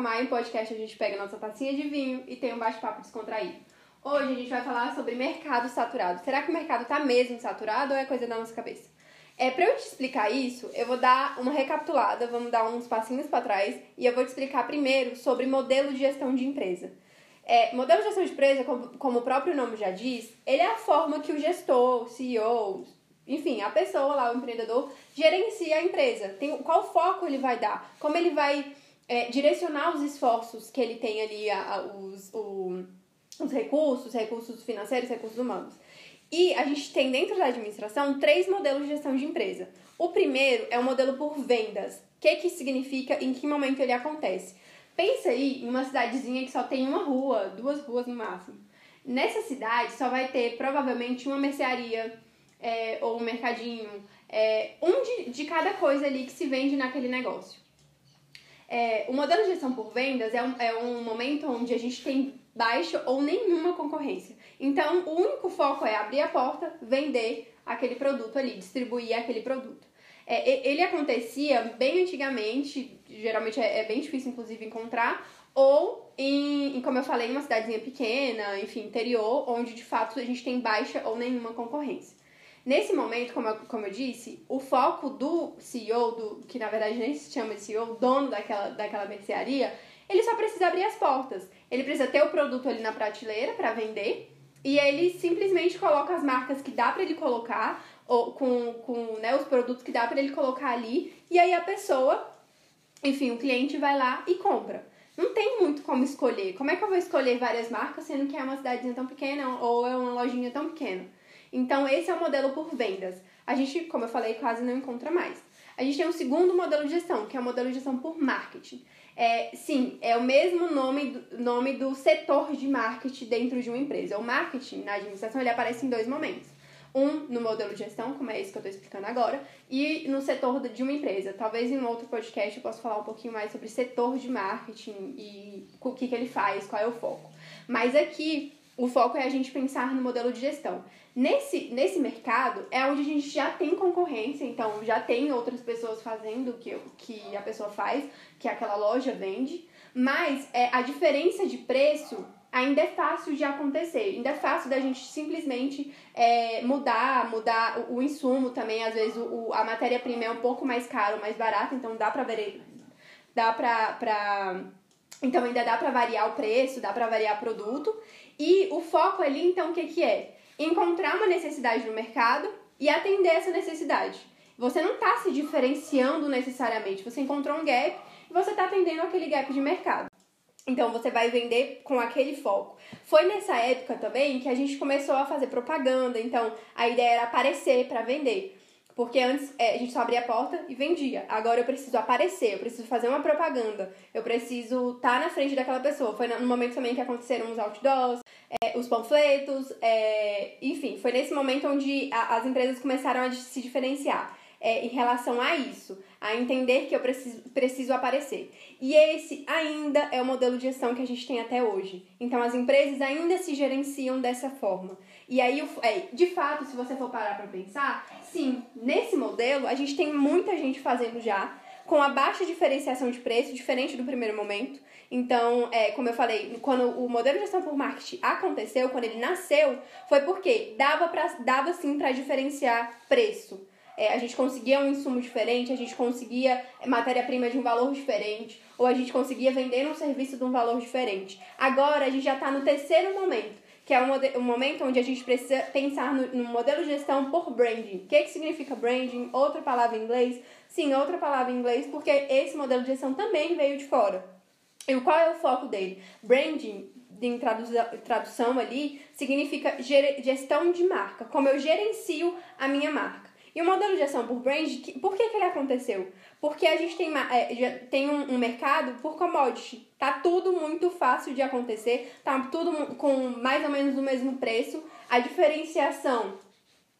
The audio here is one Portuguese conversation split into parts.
Maia, em podcast a gente pega nossa tacinha de vinho e tem um bate-papo descontraído. Hoje a gente vai falar sobre mercado saturado. Será que o mercado está mesmo saturado ou é coisa da nossa cabeça? É, para eu te explicar isso, eu vou dar uma recapitulada, vamos dar uns passinhos para trás e eu vou te explicar primeiro sobre modelo de gestão de empresa. É, modelo de gestão de empresa, como, como o próprio nome já diz, ele é a forma que o gestor, o CEO, enfim, a pessoa lá, o empreendedor, gerencia a empresa. Tem, qual foco ele vai dar? Como ele vai é, direcionar os esforços que ele tem ali, a, a, os, o, os recursos, recursos financeiros, recursos humanos. E a gente tem dentro da administração três modelos de gestão de empresa. O primeiro é o modelo por vendas. O que, que significa, em que momento ele acontece? Pensa aí em uma cidadezinha que só tem uma rua, duas ruas no máximo. Nessa cidade só vai ter provavelmente uma mercearia é, ou um mercadinho, é, um de, de cada coisa ali que se vende naquele negócio. É, o modelo de gestão por vendas é um, é um momento onde a gente tem baixa ou nenhuma concorrência. Então, o único foco é abrir a porta, vender aquele produto ali, distribuir aquele produto. É, ele acontecia bem antigamente, geralmente é, é, bem difícil, inclusive, encontrar, ou em, em, como eu falei, em uma cidadezinha pequena, enfim, interior, onde de fato a gente tem baixa ou nenhuma concorrência. Nesse momento, como eu, como eu disse, o foco do CEO, do, que na verdade nem se chama de CEO, dono daquela, daquela mercearia, ele só precisa abrir as portas. Ele precisa ter o produto ali na prateleira para vender e ele simplesmente coloca as marcas que dá para ele colocar, ou com, com né, os produtos que dá para ele colocar ali, e aí a pessoa, enfim, o cliente vai lá e compra. Não tem muito como escolher. Como é que eu vou escolher várias marcas sendo que é uma cidadezinha tão pequena ou é uma lojinha tão pequena? Então, esse é o modelo por vendas. A gente, como eu falei, quase não encontra mais. A gente tem um segundo modelo de gestão, que é o modelo de gestão por marketing. É, sim, é o mesmo nome do, nome do setor de marketing dentro de uma empresa. O marketing na administração ele aparece em dois momentos. Um no modelo de gestão, como é isso que eu estou explicando agora, e no setor de uma empresa. Talvez em um outro podcast eu possa falar um pouquinho mais sobre setor de marketing e o que, que ele faz, qual é o foco. Mas aqui o foco é a gente pensar no modelo de gestão. Nesse, nesse mercado é onde a gente já tem concorrência, então já tem outras pessoas fazendo o que, que a pessoa faz, que aquela loja vende, mas é, a diferença de preço ainda é fácil de acontecer, ainda é fácil da gente simplesmente é, mudar, mudar o, o, insumo também, às vezes o, a matéria-prima é um pouco mais cara ou mais barata, então dá pra dá pra, pra então ainda dá pra variar o preço, dá pra variar o produto, e o foco ali, então, o que, que é? Encontrar uma necessidade no mercado e atender essa necessidade. Você não está se diferenciando necessariamente, você encontrou um gap e você está atendendo aquele gap de mercado. Então você vai vender com aquele foco. Foi nessa época também que a gente começou a fazer propaganda, então a ideia era aparecer para vender. Porque antes é, a gente só abria a porta e vendia. Agora eu preciso aparecer, eu preciso fazer uma propaganda, eu preciso estar tá na frente daquela pessoa. Foi no momento também que aconteceram os outdoors, é, os panfletos, é, enfim, foi nesse momento onde a, as empresas começaram a se diferenciar é, em relação a isso, a entender que eu preciso, preciso aparecer. E esse ainda é o modelo de gestão que a gente tem até hoje. Então as empresas ainda se gerenciam dessa forma. E aí, é, de fato, se você for parar para pensar, sim, nesse modelo a gente tem muita gente fazendo já com a baixa diferenciação de preço, diferente do primeiro momento. Então, é, como eu falei, quando o modelo de gestão por marketing aconteceu, quando ele nasceu, foi porque dava, pra, dava sim para diferenciar preço. É, a gente conseguia um insumo diferente, a gente conseguia matéria-prima de um valor diferente, ou a gente conseguia vender um serviço de um valor diferente. Agora a gente já está no terceiro momento, que é um, um, momento onde a gente precisa pensar no, no modelo de gestão por branding. O que, que significa branding? Outra palavra em inglês? Sim, outra palavra em inglês, porque esse modelo de gestão também veio de fora. E qual é o foco dele? Branding, em tradução ali, significa gestão de marca, como eu gerencio a minha marca. E o modelo de gestão por brand, por que, que ele aconteceu? Porque a gente tem, é, tem um, um, mercado por commodity. Tá tudo muito fácil de acontecer, tá tudo com mais ou menos o mesmo preço. A diferenciação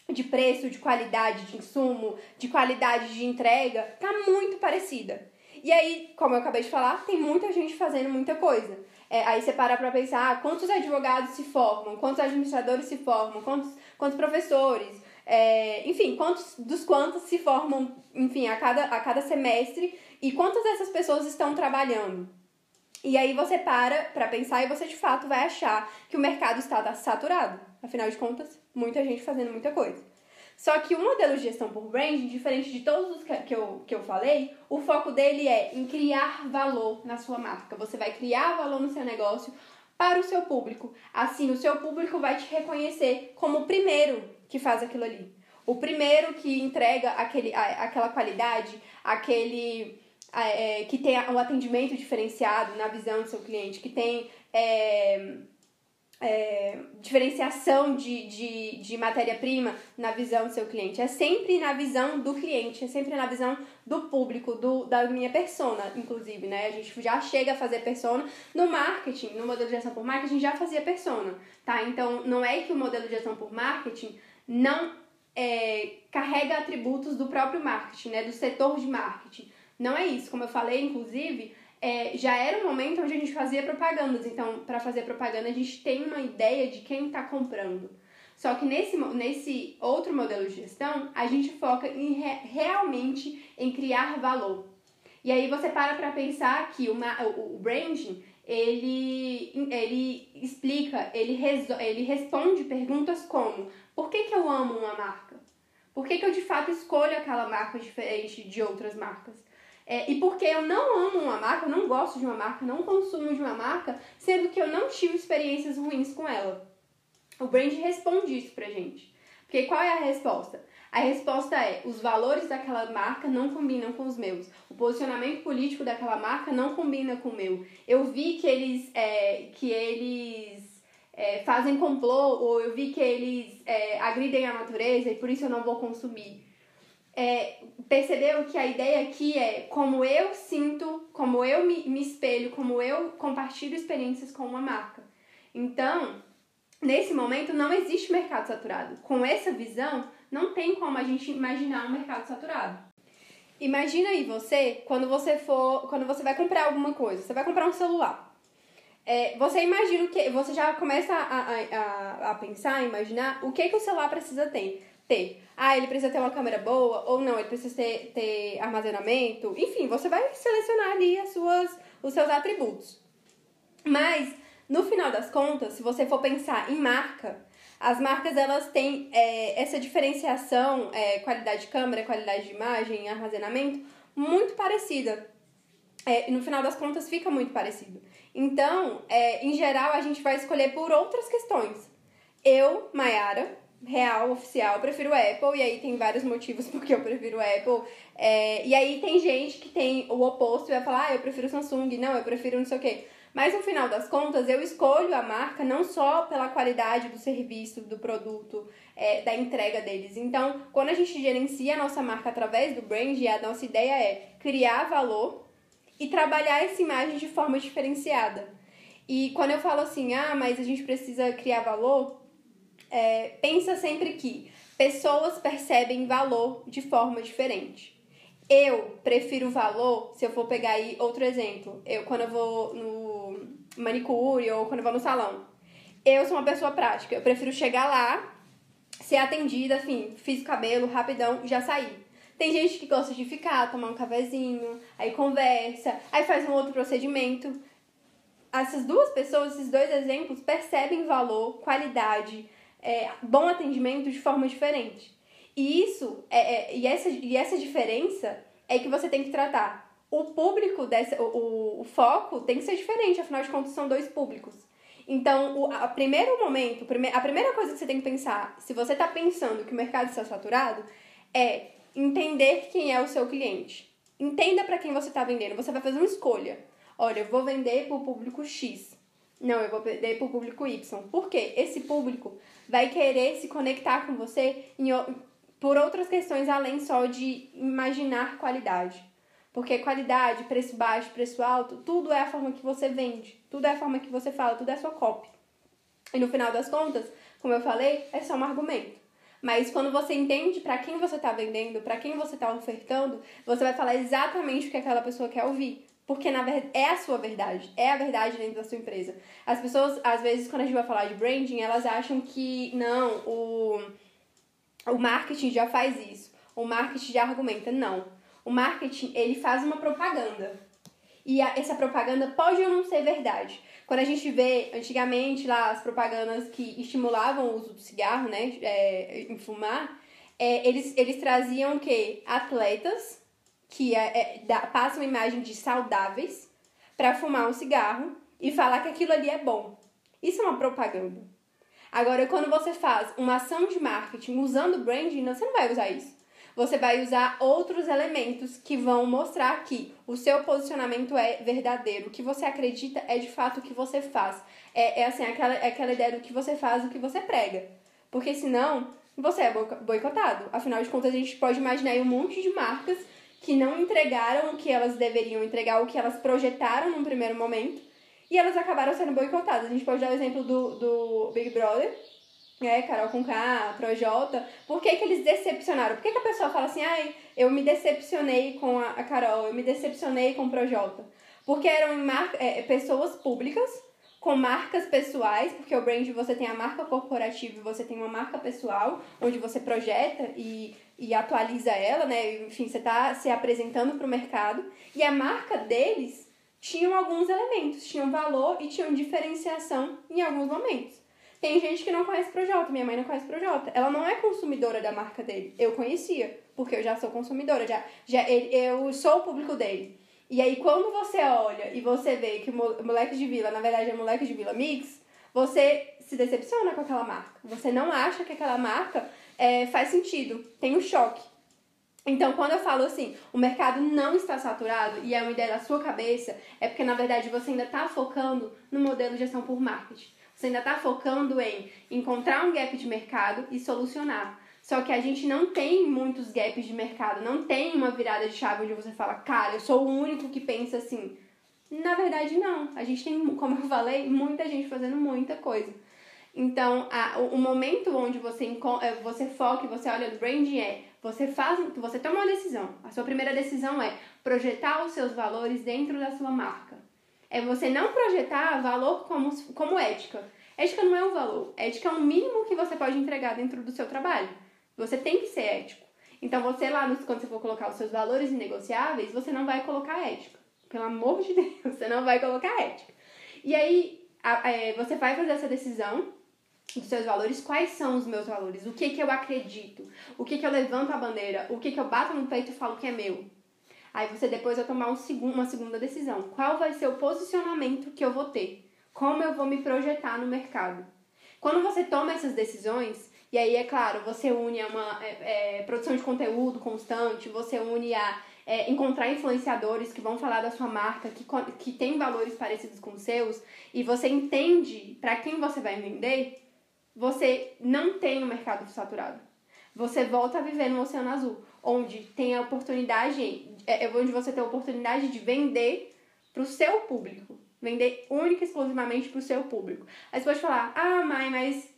de preço, de qualidade de insumo, de qualidade de entrega, tá muito parecida. E aí, como eu acabei de falar, tem muita gente fazendo muita coisa. É, aí você para pra pensar ah, quantos advogados se formam, quantos administradores se formam, quantos, quantos professores, é, enfim, quantos dos quantos se formam, enfim, a cada, a cada semestre e quantas dessas pessoas estão trabalhando. E aí você para para pensar e você de fato vai achar que o mercado está saturado. Afinal de contas, muita gente fazendo muita coisa. Só que o modelo de gestão por branding, diferente de todos os que eu, que eu falei, o foco dele é em criar valor na sua marca. Você vai criar valor no seu negócio para o seu público. Assim, o seu público vai te reconhecer como primeiro que faz aquilo ali. O primeiro que entrega aquele, aquela qualidade, aquele é, que tem um atendimento diferenciado na visão do seu cliente, que tem é, é, diferenciação de, de, de matéria-prima na visão do seu cliente. É sempre na visão do cliente, é sempre na visão do público, do, da minha persona, inclusive, né? A gente já chega a fazer persona no marketing, no modelo de gestão por marketing já fazia persona, tá? Então, não é que o modelo de gestão por marketing não é, carrega atributos do próprio marketing, né? Do setor de marketing. Não é isso. Como eu falei, inclusive, é, já era um momento onde a gente fazia propagandas. Então, para fazer propaganda, a gente tem uma ideia de quem está comprando. Só que nesse, nesse outro modelo de gestão, a gente foca em re, realmente em criar valor. E aí você para para pensar que o, o branding, ele, ele explica, ele, ele responde perguntas como por que, que eu amo uma marca? Por que, que eu de fato escolho aquela marca diferente de outras marcas? É, e porque eu não amo uma marca, eu não gosto de uma marca, não consumo de uma marca, sendo que eu não tive experiências ruins com ela. O brand responde isso pra gente. Porque qual é a resposta? A resposta é: os valores daquela marca não combinam com os meus. O posicionamento político daquela marca não combina com o meu. Eu vi que eles, é, que eles é, fazem complô, ou eu vi que eles é, agridem a natureza e por isso eu não vou consumir é, percebeu que a ideia aqui é como eu sinto, como eu me, me espelho, como eu compartilho experiências com uma marca. Então, nesse momento não existe mercado saturado. Com essa visão, não tem como a gente imaginar um mercado saturado. Imagina aí você, quando você for, quando você vai comprar alguma coisa, você vai comprar um celular. É, você imagina o que, você já começa a, a, a, pensar, a imaginar o que, que o celular precisa ter ter. Ah, ele precisa ter uma câmera boa, ou não, ele precisa ter, ter armazenamento. Enfim, você vai selecionar ali as suas, os seus atributos. Mas, no final das contas, se você for pensar em marca, as marcas elas têm é, essa diferenciação, é, qualidade de câmera, qualidade de imagem, armazenamento, muito parecida. É, no final das contas, fica muito parecido. Então, é, em geral, a gente vai escolher por outras questões. Eu, Mayara, real, oficial, prefiro o Apple, e aí tem vários motivos porque eu prefiro o Apple. É, e aí tem gente que tem o oposto e vai falar, ah, eu prefiro Samsung, não, eu prefiro não sei o quê. Mas no final das contas, eu escolho a marca não só pela qualidade do serviço, do produto, é, da entrega deles. Então, quando a gente gerencia a nossa marca através do brand, a nossa ideia é criar valor e trabalhar essa imagem de forma diferenciada. E quando eu falo assim, ah, mas a gente precisa criar valor, é, pensa sempre que pessoas percebem valor de forma diferente. Eu prefiro valor, se eu for pegar aí outro exemplo, eu quando eu vou no manicure ou quando eu vou no salão, eu sou uma pessoa prática, eu prefiro chegar lá, ser atendida, assim, fiz o cabelo rapidão, já saí. Tem gente que gosta de ficar, tomar um cafezinho, aí conversa, aí faz um outro procedimento. Essas duas pessoas, esses dois exemplos, percebem valor, qualidade, é, bom atendimento de forma diferente. E isso é, é, e, essa, e essa diferença é que você tem que tratar. O público dessa, o, o foco tem que ser diferente, afinal de contas são dois públicos. Então, o a primeiro momento, a primeira coisa que você tem que pensar, se você está pensando que o mercado está saturado, é entender quem é o seu cliente. Entenda para quem você está vendendo. Você vai fazer uma escolha. Olha, eu vou vender para o público X. Não, eu vou vender para o público Y. Por quê? Esse público vai querer se conectar com você em, por outras questões além só de imaginar qualidade. Porque qualidade, preço baixo, preço alto, tudo é a forma que você vende, tudo é a forma que você fala, tudo é a sua copy. E no final das contas, como eu falei, é só um argumento. Mas quando você entende para quem você está vendendo, para quem você está ofertando, você vai falar exatamente o que aquela pessoa quer ouvir. Porque na verdade é a sua verdade, é a verdade dentro da sua empresa. As pessoas, às vezes, quando a gente vai falar de branding, elas acham que não, o, o marketing já faz isso, o marketing já argumenta. Não. O marketing, ele faz uma propaganda. E a, essa propaganda pode ou não ser verdade. Quando a gente vê, antigamente, lá, as propagandas que estimulavam o uso do cigarro, né, é, em fumar, é, eles, eles traziam o quê? Atletas que é, é, dá, passam uma imagem de saudáveis para fumar um cigarro e falar que aquilo ali é bom. Isso é uma propaganda. Agora, quando você faz uma ação de marketing usando branding, você não vai usar isso. Você vai usar outros elementos que vão mostrar que o seu posicionamento é verdadeiro. O que você acredita é de fato o que você faz. É, é assim, aquela, é aquela ideia do que você faz, o que você prega. Porque senão, você é boicotado. Afinal de contas, a gente pode imaginar aí um monte de marcas que não entregaram o que elas deveriam entregar, o que elas projetaram num primeiro momento, e elas acabaram sendo boicotadas. A gente pode dar o exemplo do, do Big Brother, né, Carol com K, Projota, por que, que eles decepcionaram? Por que, que a pessoa fala assim, ai, eu me decepcionei com a, a Carol, eu me decepcionei com o Projota? Porque eram mar... é, pessoas públicas com marcas pessoais, porque o brand você tem a marca corporativa e você tem uma marca pessoal, onde você projeta e e atualiza ela, né? Enfim, você está se apresentando para o mercado. E a marca deles tinham alguns elementos, tinham valor e tinham diferenciação em alguns momentos. Tem gente que não conhece Projota, minha mãe não conhece Projota. Ela não é consumidora da marca dele. Eu conhecia, porque eu já sou consumidora, já, já eu sou o público dele. E aí, quando você olha e você vê que moleque de vila, na verdade, é moleque de vila mix, você se decepciona com aquela marca. Você não acha que aquela marca é, faz sentido, tem um choque. Então, quando eu falo assim, o mercado não está saturado e é uma ideia da sua cabeça, é porque na verdade você ainda está focando no modelo de gestão por marketing. Você ainda está focando em encontrar um gap de mercado e solucionar. Só que a gente não tem muitos gaps de mercado, não tem uma virada de chave onde você fala, cara, eu sou o único que pensa assim. Na verdade, não. A gente tem, como eu falei, muita gente fazendo muita coisa. Então, a, o, o, momento onde você, é, você foca e você olha no branding é você faz, você toma uma decisão. A sua primeira decisão é projetar os seus valores dentro da sua marca. É você não projetar valor como, como ética. Ética não é um valor. Ética é o mínimo que você pode entregar dentro do seu trabalho. Você tem que ser ético. Então, você lá, quando você for colocar os seus valores inegociáveis, você não vai colocar ética. Pelo amor de Deus, você não vai colocar ética. E aí, é, você vai fazer essa decisão dos seus valores, quais são os meus valores, o que que eu acredito, o que que eu levanto a bandeira, o que que eu bato no peito e falo que é meu. Aí você depois vai tomar um segundo, uma segunda decisão. Qual vai ser o posicionamento que eu vou ter? Como eu vou me projetar no mercado? Quando você toma essas decisões, e aí, é claro, você une a uma é, é, produção de conteúdo constante, você une a é, encontrar influenciadores que vão falar da sua marca, que, que tem valores parecidos com os seus, e você entende para quem você vai vender, você não tem um mercado saturado. Você volta a viver no Oceano Azul, onde tem a oportunidade, é onde você tem a oportunidade de vender para o seu público. Vender única e exclusivamente para o seu público. Aí você pode falar, ah, mãe, mas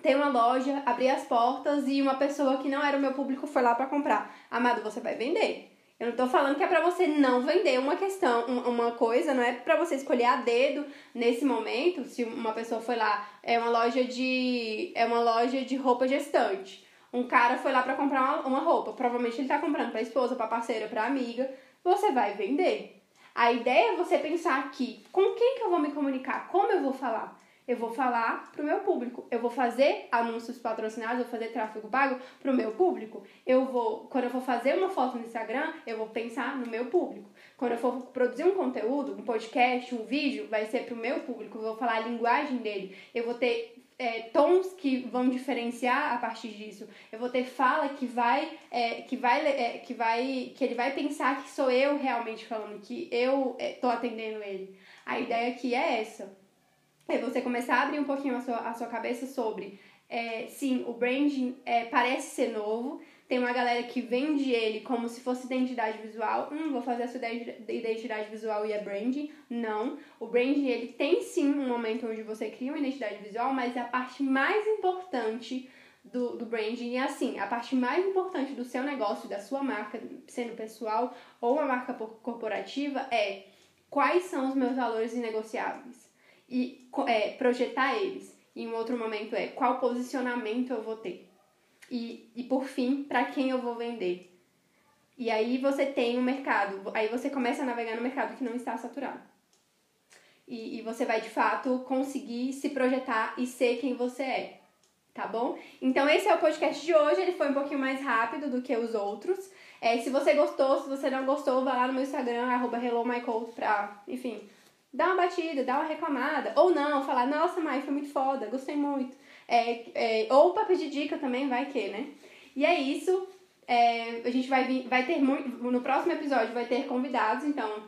tem uma loja, abri as portas e uma pessoa que não era o meu público foi lá para comprar. Amado, você vai vender. Eu não tô falando que é para você não vender uma questão, uma coisa, não é para você escolher a dedo nesse momento, se uma pessoa foi lá, é uma loja de é uma loja de roupa gestante. Um cara foi lá para comprar uma, uma roupa, provavelmente ele tá comprando para esposa, para parceira, para amiga, você vai vender. A ideia é você pensar aqui, com quem que eu vou me comunicar? Como eu vou falar? eu vou falar para o meu público. Eu vou fazer anúncios patrocinados, vou fazer tráfego pago para o meu público. Eu vou, quando eu for fazer uma foto no Instagram, eu vou pensar no meu público. Quando eu for produzir um conteúdo, um podcast, um vídeo, vai ser para o meu público. Eu vou falar a linguagem dele. Eu vou ter é, tons que vão diferenciar a partir disso. Eu vou ter fala que vai, é, que vai, é, que vai, que ele vai pensar que sou eu realmente falando, que eu estou é, atendendo ele. A ideia aqui é essa é você começar a abrir um pouquinho a sua, a sua cabeça sobre, é, sim, o branding é, parece ser novo, tem uma galera que vende ele como se fosse identidade visual. Hum, vou fazer a sua identidade visual e é branding. Não. O branding, ele tem sim um momento onde você cria uma identidade visual, mas é a parte mais importante do, do branding é assim, a parte mais importante do seu negócio, da sua marca, sendo pessoal ou uma marca corporativa, é quais são os meus valores inegociáveis e é, projetar eles. E um outro momento é qual posicionamento eu vou ter. E, e por fim, para quem eu vou vender. E aí você tem um mercado, aí você começa a navegar no mercado que não está saturado. E, e você vai de fato conseguir se projetar e ser quem você é. Tá bom? Então esse é o podcast de hoje, ele foi um pouquinho mais rápido do que os outros. É, se você gostou, se você não gostou, vá lá no meu Instagram, arroba HelloMyCoach, pra, enfim, dar uma batida, dar uma reclamada. Ou não, falar, nossa, Mai, foi muito foda, gostei muito. É, é, ou pra pedir dica também, vai que, né? E é isso. É, a gente vai, vir, vai ter muito. No próximo episódio vai ter convidados, então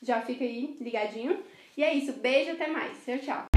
já fica aí ligadinho. E é isso. Beijo, até mais. Tchau, tchau.